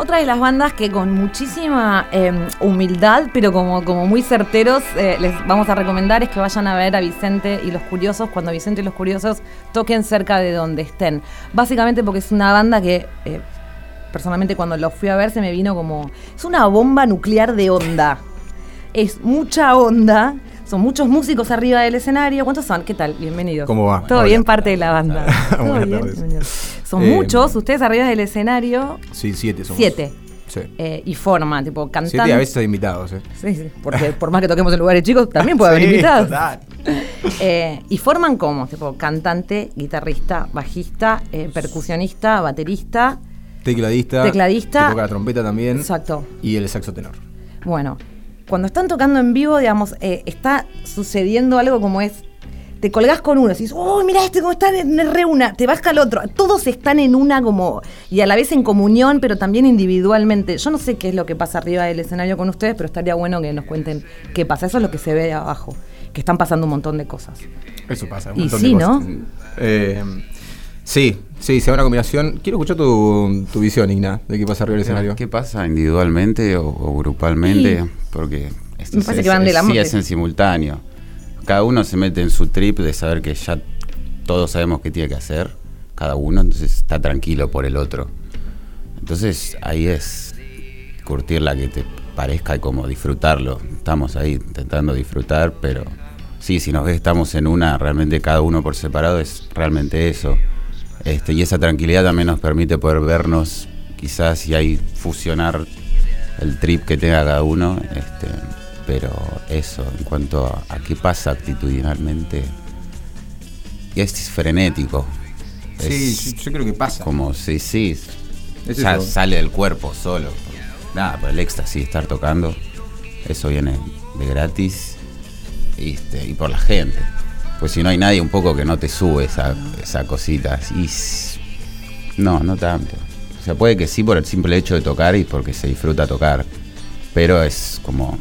Otra de las bandas que con muchísima em, humildad, pero como, como muy certeros, eh, les vamos a recomendar es que vayan a ver a Vicente y los Curiosos cuando Vicente y los Curiosos toquen cerca de donde estén. Básicamente porque es una banda que eh, personalmente cuando los fui a ver se me vino como... Es una bomba nuclear de onda. Es mucha onda. Son muchos músicos arriba del escenario. ¿Cuántos son? ¿Qué tal? Bienvenidos. ¿Cómo va? Todo Hola. bien, parte de la banda. ¿Todo Buenas bien? tardes. Bienvenidos. Son Eh, muchos, ustedes arriba del escenario. Sí, siete somos. Siete. Sí. Eh, y forma, tipo, cantando. Siete a veces hay invitados, ¿eh? Sí, sí, porque por más que toquemos en lugares chicos, también puede haber Sí, invitados. total. Eh, y forman como, tipo, cantante, guitarrista, bajista, eh, percusionista, baterista. Tecladista. Tecladista. que toca la trompeta también. Exacto. Y el saxo tenor. Bueno, cuando están tocando en vivo, digamos, está sucediendo algo como es. Te colgás con uno, decís, oh, mira este cómo está en re una, te vas al otro. Todos están en una como, y a la vez en comunión, pero también individualmente. Yo no sé qué es lo que pasa arriba del escenario con ustedes, pero estaría bueno que nos cuenten qué pasa. Eso es lo que se ve abajo, que están pasando un montón de cosas. Eso pasa. Un Y montón sí, de cosas. ¿no? Eh, sí, sí, se da una combinación. Quiero escuchar tu, tu visión, Igna, de qué pasa arriba del escenario. ¿Qué pasa individualmente o, o grupalmente? Y- Porque esto Me parece es- que van de es- la sí mano. es en simultáneo. Cada uno se mete en su trip de saber que ya todos sabemos qué tiene que hacer, cada uno, entonces está tranquilo por el otro. Entonces ahí es curtir la que te parezca y como disfrutarlo. Estamos ahí intentando disfrutar, pero sí, si nos ves estamos en una, realmente cada uno por separado es realmente eso. Este, y esa tranquilidad también nos permite poder vernos quizás y ahí fusionar el trip que tenga cada uno. Este, pero eso, en cuanto a, a qué pasa actitudinalmente, es frenético. Sí, Es yo, yo creo que pasa. como, sí, sí, Es ya sale del cuerpo solo. Nada, por el éxtasis, estar tocando, eso viene de gratis este, y por la gente. Pues si no hay nadie un poco que no te sube esa, esa cosita. Y no, no tanto. O sea, puede que sí por el simple hecho de tocar y porque se disfruta tocar. Pero es como...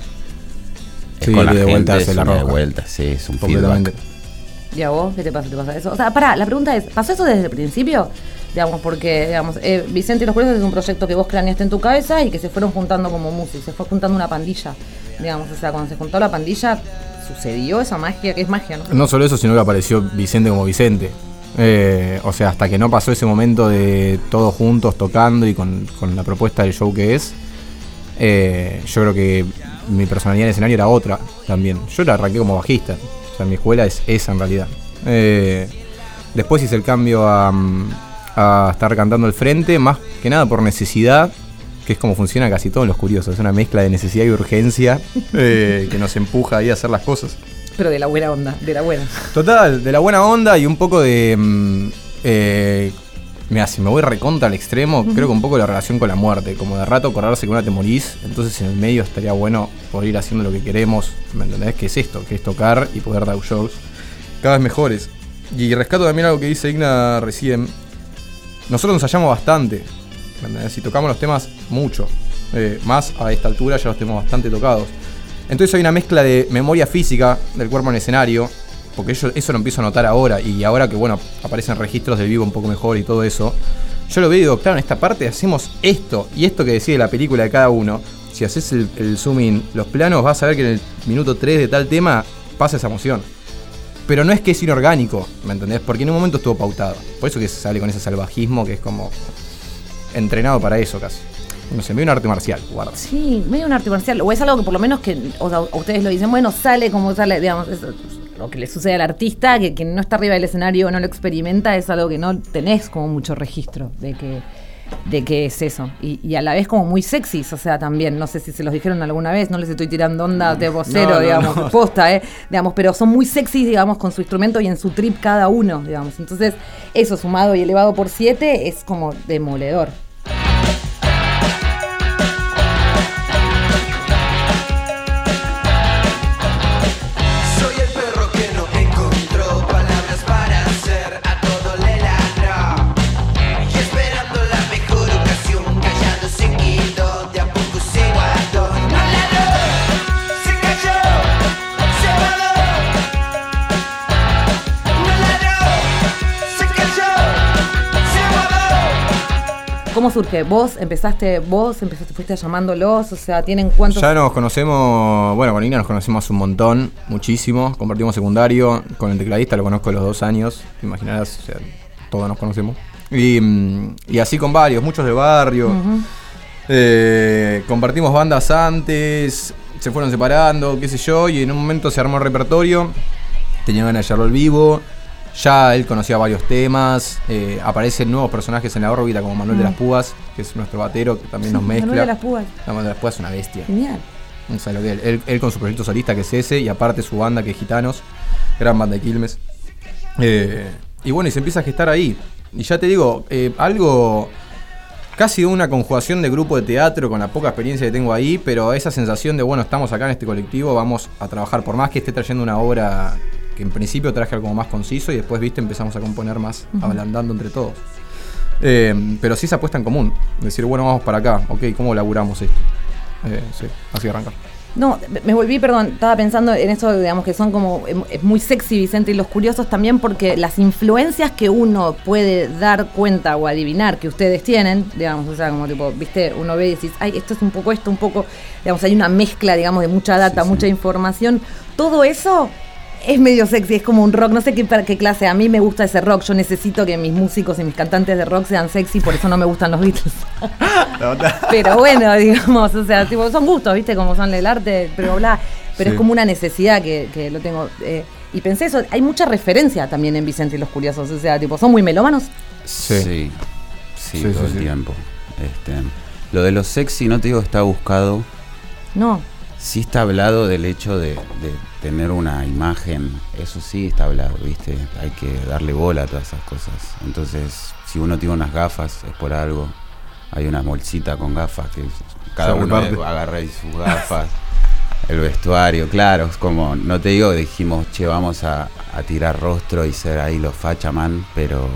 Sí, con la de gente, vuelta es una de roja. vuelta, sí, es un Completamente. feedback. ¿Y a vos qué te pasa? ¿Te pasa eso? O sea, pará, la pregunta es, ¿pasó eso desde el principio? Digamos, porque, digamos, eh, Vicente y los Curiosos es un proyecto que vos planeaste en tu cabeza y que se fueron juntando como músicos, se fue juntando una pandilla, digamos, o sea, cuando se juntó la pandilla, sucedió esa magia, que es magia, ¿no? No solo eso, sino que apareció Vicente como Vicente. Eh, o sea, hasta que no pasó ese momento de todos juntos tocando y con, con la propuesta del show que es, eh, yo creo que mi personalidad en el escenario era otra también. Yo la arranqué como bajista. O sea, mi escuela es esa en realidad. Eh, después hice el cambio a, mm, a estar cantando al frente, más que nada por necesidad, que es como funciona casi todos los curiosos. Es una mezcla de necesidad y urgencia eh, que nos empuja ahí a hacer las cosas. Pero de la buena onda, de la buena. Total, de la buena onda y un poco de. mm, eh, mira, si me voy recontra al extremo, creo que un poco la relación con la muerte. Como de rato acordarse que una te morís, entonces en el medio estaría bueno poder ir haciendo lo que queremos. ¿Me entendés? Que es esto, que es tocar y poder dar shows cada vez mejores. Y rescato también algo que dice Igna recién. Nosotros nos hallamos bastante. ¿Me entendés? Y tocamos los temas mucho. Eh, más a esta altura ya los tenemos bastante tocados. Entonces hay una mezcla de memoria física del cuerpo en el escenario, porque eso lo empiezo a notar ahora, y ahora que bueno, aparecen registros del vivo un poco mejor y todo eso, yo lo veo y digo, claro, en esta parte hacemos esto, y esto que decide la película de cada uno, si haces el, el zoom in, los planos, vas a ver que en el minuto 3 de tal tema pasa esa emoción. Pero no es que es inorgánico, ¿me entendés? Porque en un momento estuvo pautado. Por eso que se sale con ese salvajismo que es como entrenado para eso casi. No sé, medio un arte marcial, guarda. Sí, medio un arte marcial, o es algo que por lo menos que, o sea, ustedes lo dicen, bueno, sale como sale, digamos, lo que le sucede al artista, que quien no está arriba del escenario no lo experimenta, es algo que no tenés como mucho registro de que, de que es eso. Y, y a la vez como muy sexys, o sea, también, no sé si se los dijeron alguna vez, no les estoy tirando onda de vocero, No, no, digamos, no. posta, ¿eh? Digamos, pero son muy sexys, digamos, con su instrumento y en su trip cada uno, digamos. Entonces, eso sumado y elevado por siete es como demoledor. ¿Cómo surge? ¿Vos empezaste, vos empezaste, fuiste llamándolos? O sea, ¿tienen cuántos? Ya nos conocemos, bueno, con Ina nos conocemos un montón, muchísimo. Compartimos secundario, con el tecladista lo conozco de los dos años, te imaginarás, o sea, todos nos conocemos. Y, mm, y así con varios, muchos de barrio. Eh, compartimos bandas antes, se fueron separando, qué sé yo, y en un momento se armó el repertorio. Tenía ganas de hacerlo al vivo. Ya él conocía varios temas. eh, aparecen nuevos personajes en la órbita, como Manuel de las Púas, que es nuestro batero, que también nos mezcla. Manuel de las Púas. No, Manuel de las Púas es una bestia. Genial. No lo que. Él, él con su proyecto solista, que es ese, y aparte su banda, que es Gitanos. Gran banda de Quilmes. Eh, y bueno, y se empieza a gestar ahí. Y ya te digo, eh, algo casi una conjugación de grupo de teatro con la poca experiencia que tengo ahí, pero esa sensación de, bueno, estamos acá en este colectivo, vamos a trabajar, por más que esté trayendo una obra que en principio traje algo más conciso y después, viste, empezamos a componer más, ablandando entre todos. Eh, pero sí esa apuesta en común, decir, bueno, vamos para acá, ok, ¿cómo laburamos esto? Eh, sí, así arranca. No, me volví, perdón, estaba pensando en eso, digamos, que son como, em, es muy sexy Vicente y los curiosos también porque las influencias que uno puede dar cuenta o adivinar que ustedes tienen, digamos, o sea, como tipo, viste, uno ve y decís, ay, esto es un poco esto, un poco, digamos, hay una mezcla, digamos, de mucha data, Sí, sí. mucha información, todo eso es medio sexy, es como un rock, no sé qué, para qué clase, a mí me gusta ese rock, yo necesito que mis músicos y mis cantantes de rock sean sexy, por eso no me gustan los Beatles. Pero bueno, digamos, o sea, tipo, son gustos, ¿viste? Como son el arte, pero bla. Pero Sí. es como una necesidad que, que lo tengo. eh, y pensé eso, hay mucha referencia también en Vicente y los Curiosos. O sea, tipo, son muy melómanos. Sí. Sí, sí, Sí, todo sí, el sí. tiempo. Este, lo de lo sexy, no te digo que está buscado, No. sí está hablado del hecho de, de tener una imagen, eso sí está hablado, ¿viste? Hay que darle bola a todas esas cosas. Entonces, si uno tiene unas gafas, es por algo. Hay una bolsita con gafas que cada Se uno agarra ahí sus gafas. El vestuario, claro, es como, no te digo, dijimos, che, vamos a, a tirar rostro y ser ahí los fachaman, pero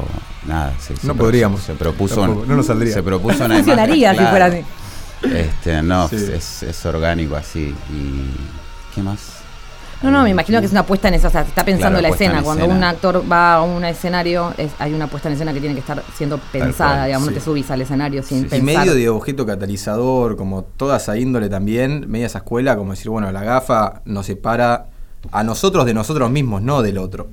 nada, se, se No pro- podríamos. Se propuso, Tampoco, no nos saldría. Se propuso No una funcionaría imagen, si fuera así. Este, no, Sí. es, es orgánico así. ¿Y qué más? No, no, me imagino que es una puesta en eso. O sea, se está pensando Claro, la escena. Cuando escena. un actor va a un escenario, es- hay una puesta en escena que tiene que estar siendo pensada. cual, digamos, sí. no te subís al escenario sin Sí. Y pensar. medio de objeto catalizador, como toda esa índole también, media esa escuela, como decir, bueno, la gafa nos separa a nosotros de nosotros mismos, no del otro.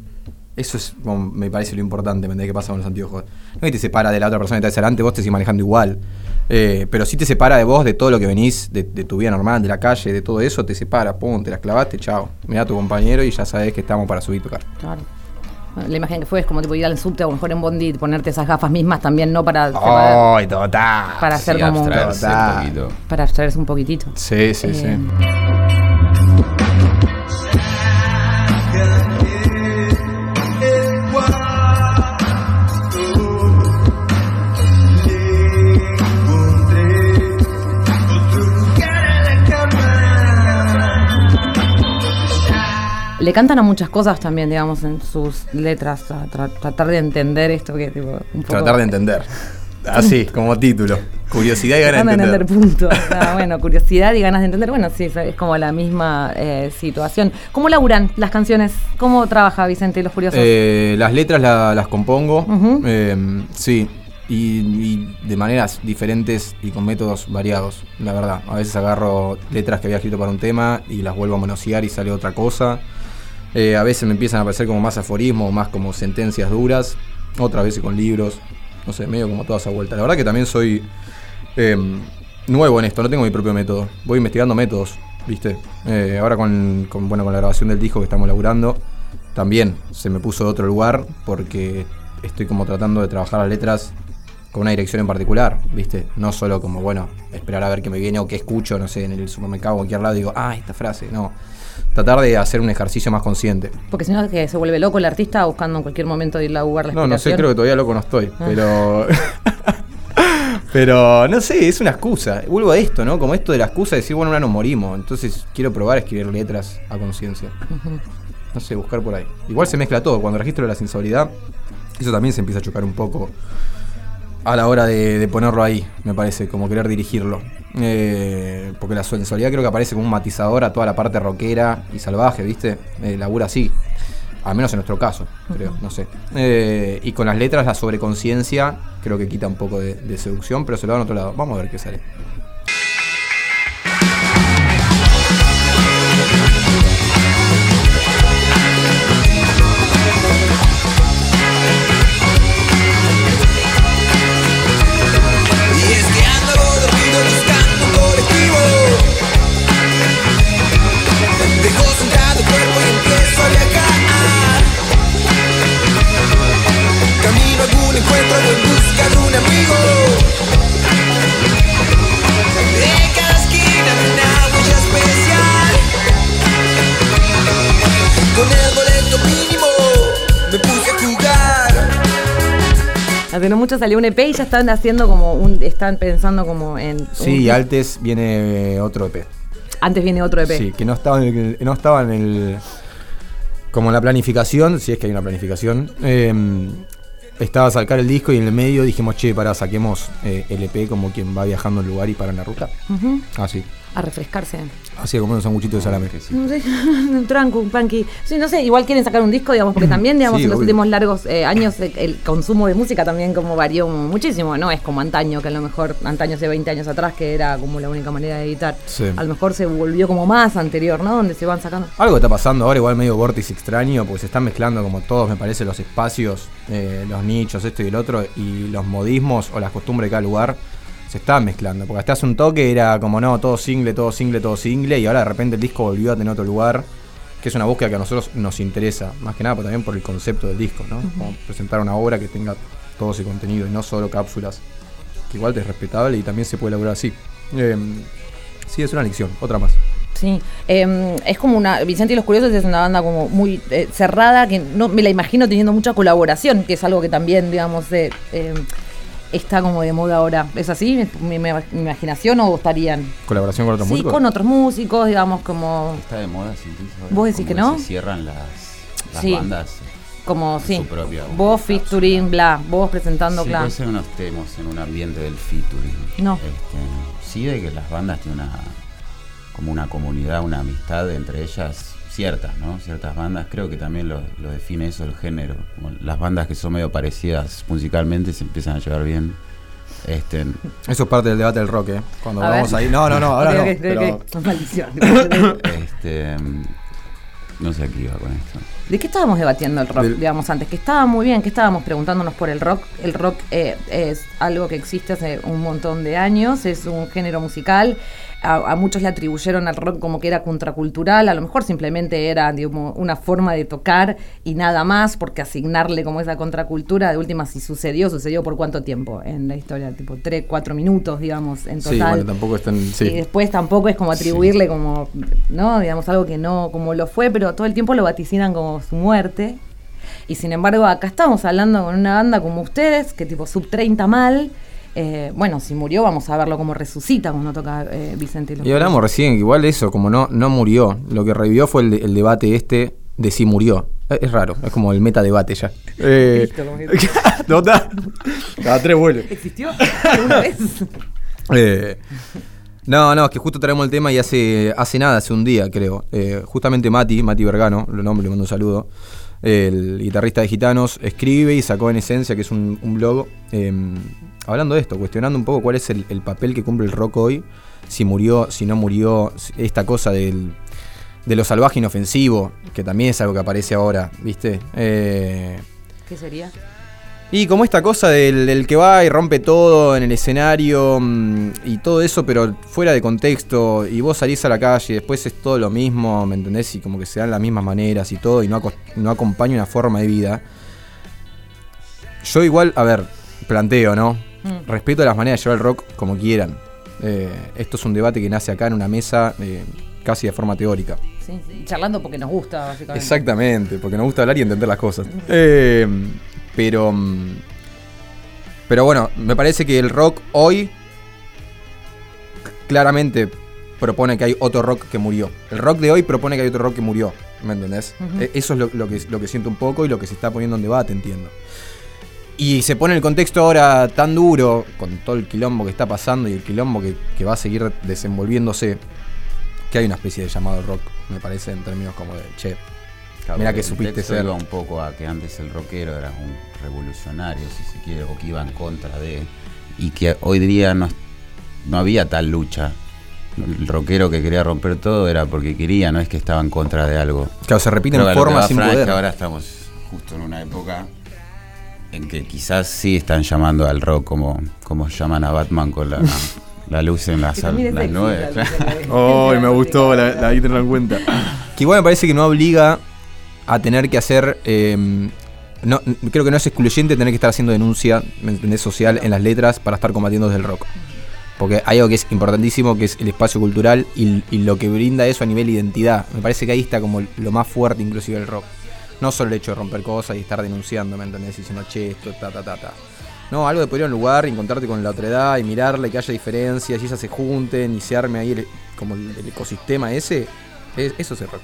Eso es, como, me parece lo importante, ¿me entendés? ¿Qué pasa con los anteojos? No es que te separa de la otra persona que está delante, vos te sigues manejando igual. Eh, pero sí te separa de vos, de todo lo que venís, de, de tu vida normal, de la calle, de todo eso, te separa, pum, te las clavaste, chao. Mira a tu compañero y ya sabés que estamos para subir y tocar. Claro. La imagen que fue es como tipo ir al subte o mejor en Bondi y ponerte esas gafas mismas también, no para, ¡Ay, total! para hacer Sí, como un Total. poquito. para abstraerse un poquitito. Sí, sí, Eh, sí. Le cantan a muchas cosas también, digamos, en sus letras, a tra- tratar de entender esto que tipo un poco Tratar de entender. Así, como título. Curiosidad y ganas de de entender. punto. Ah, bueno, curiosidad y ganas de entender. Bueno, sí, es- como la misma eh, situación. ¿Cómo laburan las canciones? ¿Cómo trabaja Vicente y los Curiosos? Eh, las letras la- las compongo, eh, sí, y, y de maneras diferentes y con métodos variados, la verdad. A veces agarro letras que había escrito para un tema y las vuelvo a monosear y sale otra cosa. Eh, a veces me empiezan a aparecer como más aforismos, más como sentencias duras, otras veces con libros, no sé, medio como toda esa vuelta. La verdad que también soy eh, nuevo en esto, no tengo mi propio método. Voy investigando métodos, ¿viste? Eh, ahora con, bueno, con la grabación del disco que estamos laburando, también se me puso de otro lugar porque estoy como tratando de trabajar las letras con una dirección en particular, ¿viste? No solo como, bueno, esperar a ver qué me viene o qué escucho, no sé, en el supermercado o cualquier lado digo, ah, esta frase, no. Tratar de hacer un ejercicio más consciente. Porque si no es que se vuelve loco el artista buscando en cualquier momento de ir a jugar la No, no sé, creo que todavía loco no estoy, Ah. pero... pero, no sé, es una excusa. Vuelvo a esto, ¿no? Como esto de la excusa de decir, bueno, ahora nos morimos, entonces quiero probar a escribir letras a conciencia. No sé, buscar por ahí. Igual se mezcla todo. Cuando registro la sensualidad, eso también se empieza a chocar un poco a la hora de, de ponerlo ahí, me parece, como querer dirigirlo. Eh, porque la sensualidad creo que aparece como un matizador a toda la parte rockera y salvaje, ¿viste? Eh, labura así. Al menos en nuestro caso, creo, no sé. Eh, y con las letras, la sobreconciencia, creo que quita un poco de, de seducción, pero se lo da en otro lado. Vamos a ver qué sale. Hace no mucho salió un EP y ya están haciendo como un. Están pensando como en. Sí, un- y antes viene eh, otro EP. Antes viene otro E EP. Sí, que no estaba en el, no estaba en el. Como en la planificación, si es que hay una planificación. eh, estaba a sacar el disco y en el medio dijimos, che, para saquemos eh, el EP como quien va viajando al lugar y para en la ruta. Ujú. Así. A refrescarse. Así como unos sanguchitos de salame. Que sí. No sé, un tranco, un punky. Sí, no sé, igual quieren sacar un disco, digamos, porque también, digamos, Sí, en los obvio. últimos largos eh, años el consumo de música también como varió muchísimo, ¿no? Es como antaño, que a lo mejor, antaño hace 20 años atrás, que era como la única manera de editar. Sí. A lo mejor se volvió como más anterior, ¿no? Donde se van sacando. Algo está pasando ahora, igual medio vórtice extraño, porque se están mezclando como todos, me parece, los espacios, eh, los nichos, esto y el otro, y los modismos o las costumbres de cada lugar se están mezclando. Porque hasta hace un toque era como, no, todo single, todo single, todo single, y ahora de repente el disco volvió a tener otro lugar, que es una búsqueda que a nosotros nos interesa, más que nada pero también por el concepto del disco, ¿no? Como presentar una obra que tenga todo ese contenido y no solo cápsulas, que igual es respetable y también se puede elaborar así. Eh, sí, es una lección, otra más. Sí, eh, es como una. Vicente y los Curiosos es una banda como muy eh, cerrada, que no me la imagino teniendo mucha colaboración, que es algo que también, digamos, eh, está como de moda ahora. ¿Es así? ¿Mi, mi- mi imaginación o estarían? Colaboración con otros Sí, músicos. con otros músicos, digamos, como. Está de moda, ahora? ¿Vos decís que no? Se cierran las, las Sí. bandas. Como, sí. su propia Vos featuring, bla. Vos presentando, Sí, bla. puede ser que no estemos en un ambiente del featuring. No. Este, sí, de que las bandas tienen una como una comunidad, una amistad entre ellas ciertas, ¿no? Ciertas bandas, creo que también lo, lo define eso el género. Como las bandas que son medio parecidas musicalmente se empiezan a llevar bien. Este, Eso es parte del debate del rock, ¿eh? Cuando A vamos ver. ahí. No, no, no, ahora no. pero- este, no sé a qué iba con esto. ¿De qué estábamos debatiendo el rock, Del- digamos, antes? Que estaba muy bien, que estábamos preguntándonos por el rock. El rock eh, es algo que existe hace un montón de años, es un género musical. A, a muchos le atribuyeron al rock como que era contracultural, a lo mejor simplemente era digamos, una forma de tocar y nada más, porque asignarle como esa contracultura, de última, si sucedió, sucedió por cuánto tiempo en la historia, tipo 3, 4 minutos, digamos, en total. Sí, bueno, tampoco están. Y Sí. después tampoco es como atribuirle como, ¿no? Digamos, algo que no como lo fue, pero todo el tiempo lo vaticinan como su muerte. Y sin embargo, acá estamos hablando con una banda como ustedes, que tipo sub 30 mal. Eh, bueno, si murió, vamos a verlo como resucita cuando toca eh, Vicente. los Y hablamos recién, igual eso, como no, no murió. Lo que revivió fue el, de- el debate este de si murió. Es, es raro, es como el metadebate ya. Eh. Cada tres vuelve. ¿Existió alguna vez? Eh, no, no, es que justo traemos el tema y hace, hace nada, hace un día creo. Eh, justamente Mati, Mati Vergano, lo nombre, le mando un saludo. El guitarrista de Gitanos escribe y sacó en esencia, que es un, blog, eh, hablando de esto, cuestionando un poco cuál es el, el papel que cumple el rock hoy, si murió, si no murió, esta cosa del, de lo salvaje inofensivo, que también es algo que aparece ahora, ¿viste? Eh, ¿Qué sería? Y como esta cosa del, del que va y rompe todo en el escenario mm, y todo eso, pero fuera de contexto, y vos salís a la calle y después es todo lo mismo, ¿me entendés? Y como que se dan las mismas maneras y todo, y no, no acompaña una forma de vida. Yo igual, a ver, planteo, ¿no? Mm. Respeto las maneras de llevar el rock como quieran. Eh, esto es un debate que nace acá en una mesa eh, casi de forma teórica. Sí, sí, charlando porque nos gusta, básicamente. Exactamente, porque nos gusta hablar y entender las cosas. Eh, pero. mm, Pero bueno, me parece que el rock hoy claramente propone que hay otro rock que murió. El rock de hoy propone que hay otro rock que murió. ¿Me entendés? Eh, Eso es lo, lo que, lo que siento un poco y lo que se está poniendo en debate, entiendo. Y se pone el contexto ahora tan duro, con todo el quilombo que está pasando y el quilombo que, que va a seguir desenvolviéndose, que hay una especie de llamado rock, me parece, en términos como de, che, Mirá que supiste texto ser. iba un poco a que antes el rockero era un revolucionario, si se quiere, o que iba en contra de. Y que hoy día no, no había tal lucha. El rockero que quería romper todo era porque quería, no es que estaba en contra de algo. Claro, se repiten Creo que a lo que formas va sin Fran es poder. que ahora estamos justo en una época en que quizás sí están llamando al rock como, como llaman a Batman con la, la luz en las sexy, nueve. la en Oh, me gustó, la, la ahí tenerlo en cuenta. Que igual me parece que no obliga a tener que hacer. eh, no, creo que no es excluyente tener que estar haciendo denuncia ¿me social en las letras para estar combatiendo desde el rock. Porque hay algo que es importantísimo, que es el espacio cultural y, lo que brinda eso a nivel identidad. Me parece que ahí está como lo más fuerte inclusive del rock. No solo el hecho de romper cosas y estar denunciando, ¿me entendés? Diciendo, che, esto, ta, ta, ta, ta. No, algo de poner un lugar, y encontrarte con la otra edad y mirarla y que haya diferencias y esas se junten y se arme ahí el- como el, el ecosistema ese. es- eso es el rock.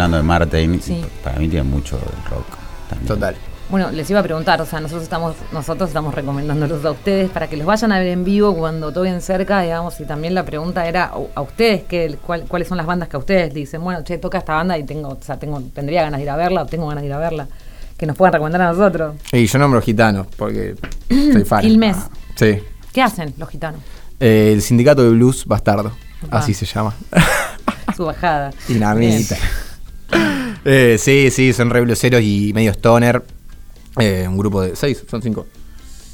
Hablando de Martin, Sí. para mí tiene mucho del rock. También. Total. Bueno, les iba a preguntar, o sea, nosotros estamos, nosotros estamos recomendándolos a ustedes para que los vayan a ver en vivo cuando toquen cerca, digamos, y también la pregunta era a ustedes, ¿qué, cuál- ¿cuáles son las bandas que a ustedes dicen? Bueno, che, toca esta banda y tengo, o sea, tengo, tendría ganas de ir a verla o tengo ganas de ir a verla. Que nos puedan recomendar a nosotros. Y yo nombro gitanos porque soy fan. Quilmes. Sí. ¿Qué hacen los gitanos? Eh, el sindicato de blues bastardo. Así se llama. Su bajada. Dinamita. Eh, sí, sí, son re blueseros y medio stoner. Eh, un grupo de seis, son cinco.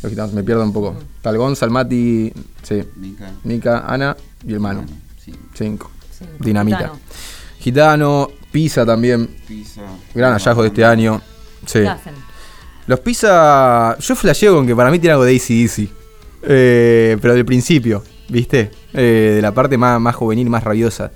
Los gitanos, me pierdo un poco. Talgón, Salmati, sí. Nica. Nica, Ana y el Manu. Sí. Cinco. Dinamita. gitano. Gitano, Pisa también. Pisa. Gran hallazgo de este año. Sí. ¿Qué hacen? Los Pisa. Yo flasheo con que para mí tiene algo de ACDC. Eh, pero del principio, ¿viste? Eh, de la parte más, más juvenil, más rabiosa.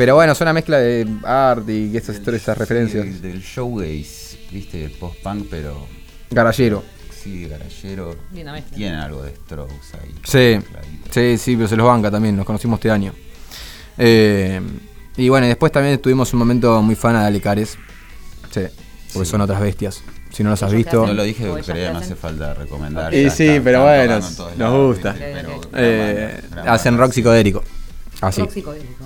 Pero bueno, son una mezcla de art y esas historias, esas referencias. Sí, del showgaze, viste, post-punk, pero Garallero. sí, garallero. Linda mezcla. Tiene algo de strokes ahí. Sí, sí, sí, pero se los banca también, nos conocimos este año. Eh, y bueno, y después también tuvimos un momento muy fan de Alecares. Sí, porque Sí. son otras bestias. Si no los has visto. No lo dije, ¿O ellas pero qué no hacen? hace falta recomendar. Y sí, está, pero están bueno, nos lados, gusta. eh, banda, gran hacen banda, rock psicodélico. Así, Rock psicodélico.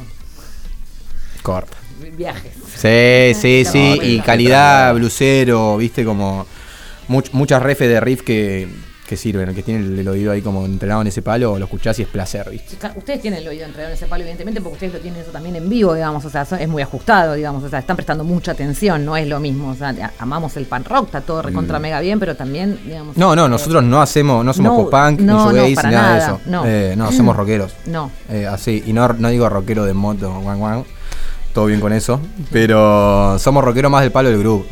Corta. Viajes. Sí, sí, No, sí. Y calidad blusero, viste, como much- muchas refes de riff que, que sirven. El que tiene el, el oído ahí como entrenado en ese palo, lo escuchás y es placer, viste. Ustedes tienen el oído entregado en ese palo, evidentemente, porque ustedes lo tienen eso también en vivo, digamos, o sea, son- es muy ajustado, digamos, o sea, están prestando mucha atención, no es lo mismo, o sea, amamos el pan rock, está todo recontra mega bien, pero también, digamos... Mm. No, no, eh, nosotros no hacemos, no somos No, pop-punk, no, ni no, shoegaze, para ni nada, de eso. no. Eh, no, somos rockeros. No, Eh, así, y no, no digo rockero de moto, guan, guan, todo bien con eso, pero somos rockeros más del palo del groove,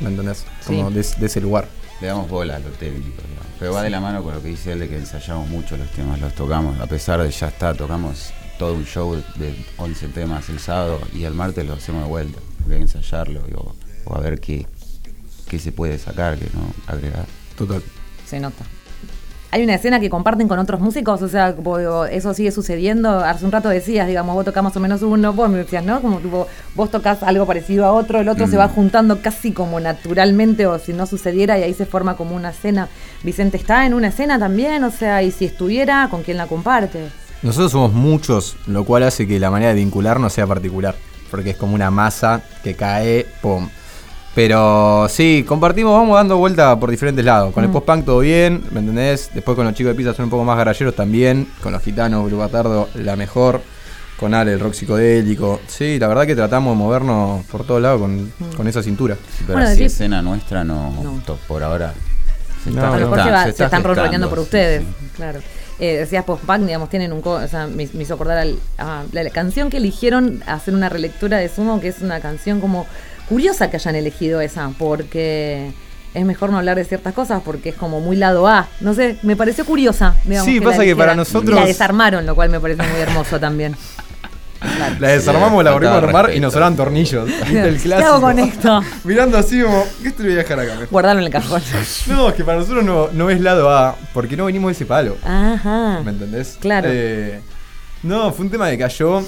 ¿me entendés? Como Sí. de, de ese lugar. Le damos bola a lo técnico, digamos. pero va de la mano con lo que dice él de que ensayamos mucho los temas, los tocamos, a pesar de ya está, tocamos todo un show de 11 temas el sábado y el martes lo hacemos de vuelta, porque hay que ensayarlo y- o, o a ver qué, qué se puede sacar, qué no agregar. Total. se nota. Hay una escena que comparten con otros músicos, o sea, como digo, eso sigue sucediendo. Hace un rato decías, digamos, vos tocás más o menos uno, vos me decías, ¿no? Como tipo, vos tocas algo parecido a otro, el otro se Mm. va juntando casi como naturalmente, o si no sucediera, y ahí se forma como una escena. Vicente está en una escena también, o sea, y si estuviera, ¿con quién la comparte? Nosotros somos muchos, lo cual hace que la manera de vincularnos sea particular. Porque es como una masa que cae, pum. Pero sí, compartimos, vamos dando vuelta por diferentes lados. Con el Mm. post-punk todo bien, ¿me entendés? Después con los chicos de pizza son un poco más garalleros también. Con los gitanos, Blue Batardo, la mejor. Con Ale, el rock psicodélico. Sí, la verdad que tratamos de movernos por todos lados con, con esa cintura. Pero Bueno, así decís- escena nuestra no, por ahora. Se No, está a lo mejor no. se, va- se se está están roleando por sí, ustedes, sí. claro. Eh, decías post-punk, digamos, tienen un... co- O sea, me, me hizo acordar al- a la, la canción que eligieron hacer una relectura de Sumo, que es una canción como curiosa que hayan elegido esa, porque es mejor no hablar de ciertas cosas porque es como muy lado A. No sé, me pareció curiosa. digamos, Sí, la pasa que para nosotros- Y la desarmaron, lo cual me parece muy hermoso también. Claro. La desarmamos, la volvimos a armar y nos sonaban tornillos. ¿Viste el ¿Qué hago con esto? Mirando así como, ¿qué te voy a dejar acá? Guardarlo en el cajón. No, es que para nosotros no, no es lado A, porque no venimos de ese palo. Ajá. ¿Me entendés? Claro. Eh, no, fue un tema que cayó.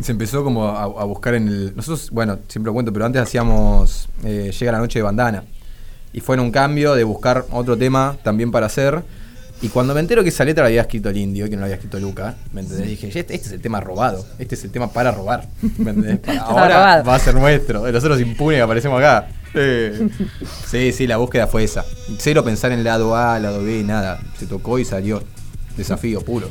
Se empezó como a, a buscar en el. Nosotros, bueno, siempre lo cuento, pero antes hacíamos eh, Llega la noche de bandana. Y fue en un cambio de buscar otro tema también para hacer. Y cuando me entero que esa letra la había escrito el indio, que no la había escrito Luca, ¿me entendés? Dije, este, este es el tema robado, este es el tema para robar. ¿Me entendés? Para ahora va a ser nuestro. De nosotros impunes que aparecemos acá. Eh, Sí, sí, la búsqueda fue esa. Cero pensar en lado A, lado B, nada. Se tocó y salió. Desafío puro.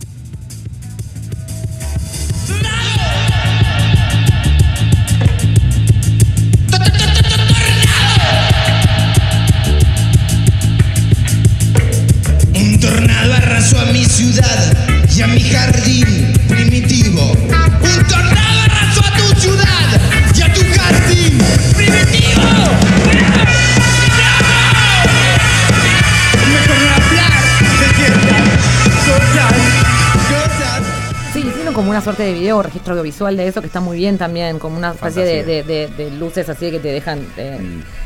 Y a mi jardín hicieron como una suerte de video o registro audiovisual de eso que está muy bien también, como una especie de, de- de- de luces así que te dejan eh,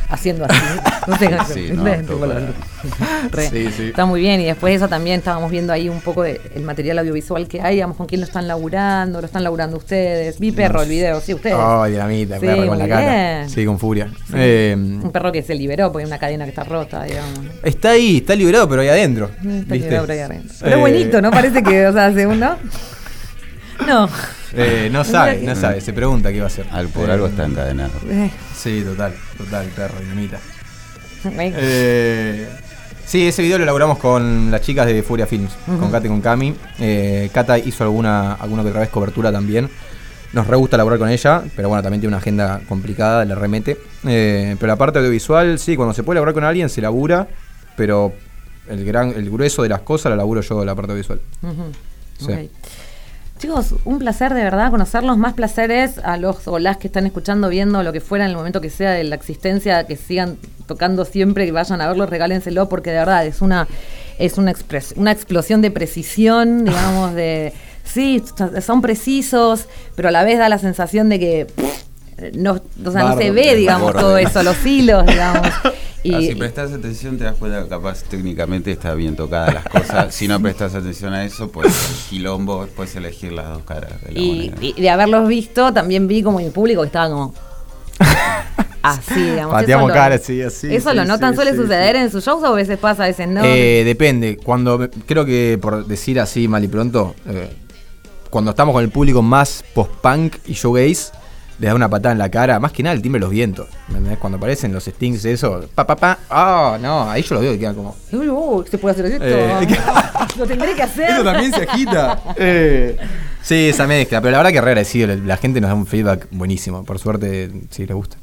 haciendo así. No sé, Sí, no. Sí, sí. Está muy bien y después de eso también estábamos viendo ahí un poco del material audiovisual que hay, digamos, con quién lo están laburando, lo están laburando ustedes. Vi perro el video, sí, ustedes. Ay, dinamita, Sí, perro con la cara. Sí, con furia. Eh, Un perro que se liberó porque hay una cadena que está rota, digamos. está ahí, está liberado, pero ahí adentro. Mm, Está ¿viste? liberado por ahí adentro. Pero Eh, bonito, ¿no? Parece que, o sea, según, ¿no? No. eh, no sabe, no sabe, se pregunta qué va a hacer. Al por Eh, algo está encadenado. Eh, Sí, total, total, perro, dinamita. Eh, sí, ese video lo elaboramos con las chicas de Furia Films, con Kate y con Cami. Eh, Kata hizo alguna, alguna que otra vez cobertura también. Nos re gusta laburar con ella, pero bueno, también tiene una agenda complicada, le remete. Eh, pero la parte audiovisual, sí, cuando se puede laburar con alguien se labura, pero el gran, el grueso de las cosas la laburo yo, la parte audiovisual. Ujú. Sí. Ok. Chicos, un placer de verdad conocerlos. Más placeres a los o las que están escuchando, viendo lo que fuera en el momento que sea de la existencia, que sigan tocando siempre, que vayan a verlo, regálenselo, porque de verdad es una, es una, expres- una explosión de precisión, digamos, de. Sí, son precisos, pero a la vez da la sensación de que. pff, No, o sea, no se ve, digamos, todo eso, los hilos, digamos. Y, Ah, si prestas atención te das cuenta que capaz técnicamente está bien tocadas las cosas. si no prestas atención a eso, pues el quilombo, puedes elegir las dos caras de la Y, moneda. y de haberlos visto, también vi como mi público que estaba como. Así, digamos. Pateamos Eso lo- caras, sí, así, ¿Eso sí, lo sí, notan? ¿Suele sí, suceder sí. en sus shows o a veces pasa, a veces no? Eh, depende. Cuando me- creo que por decir así mal y pronto, eh, cuando estamos con el público más post-punk y showgaze, les da una patada en la cara. Más que nada el timbre de los vientos. ¿me entendés? Cuando aparecen los stings, eso, pa pa pa. Ah, no, ahí yo lo veo y quedan como. Uy, ¿Se puede hacer esto? Eh, lo tendré que hacer. Eso también se agita. Eh, sí, esa mezcla. Pero la verdad que re agradecido. La gente nos da un feedback buenísimo. Por suerte, sí les gusta.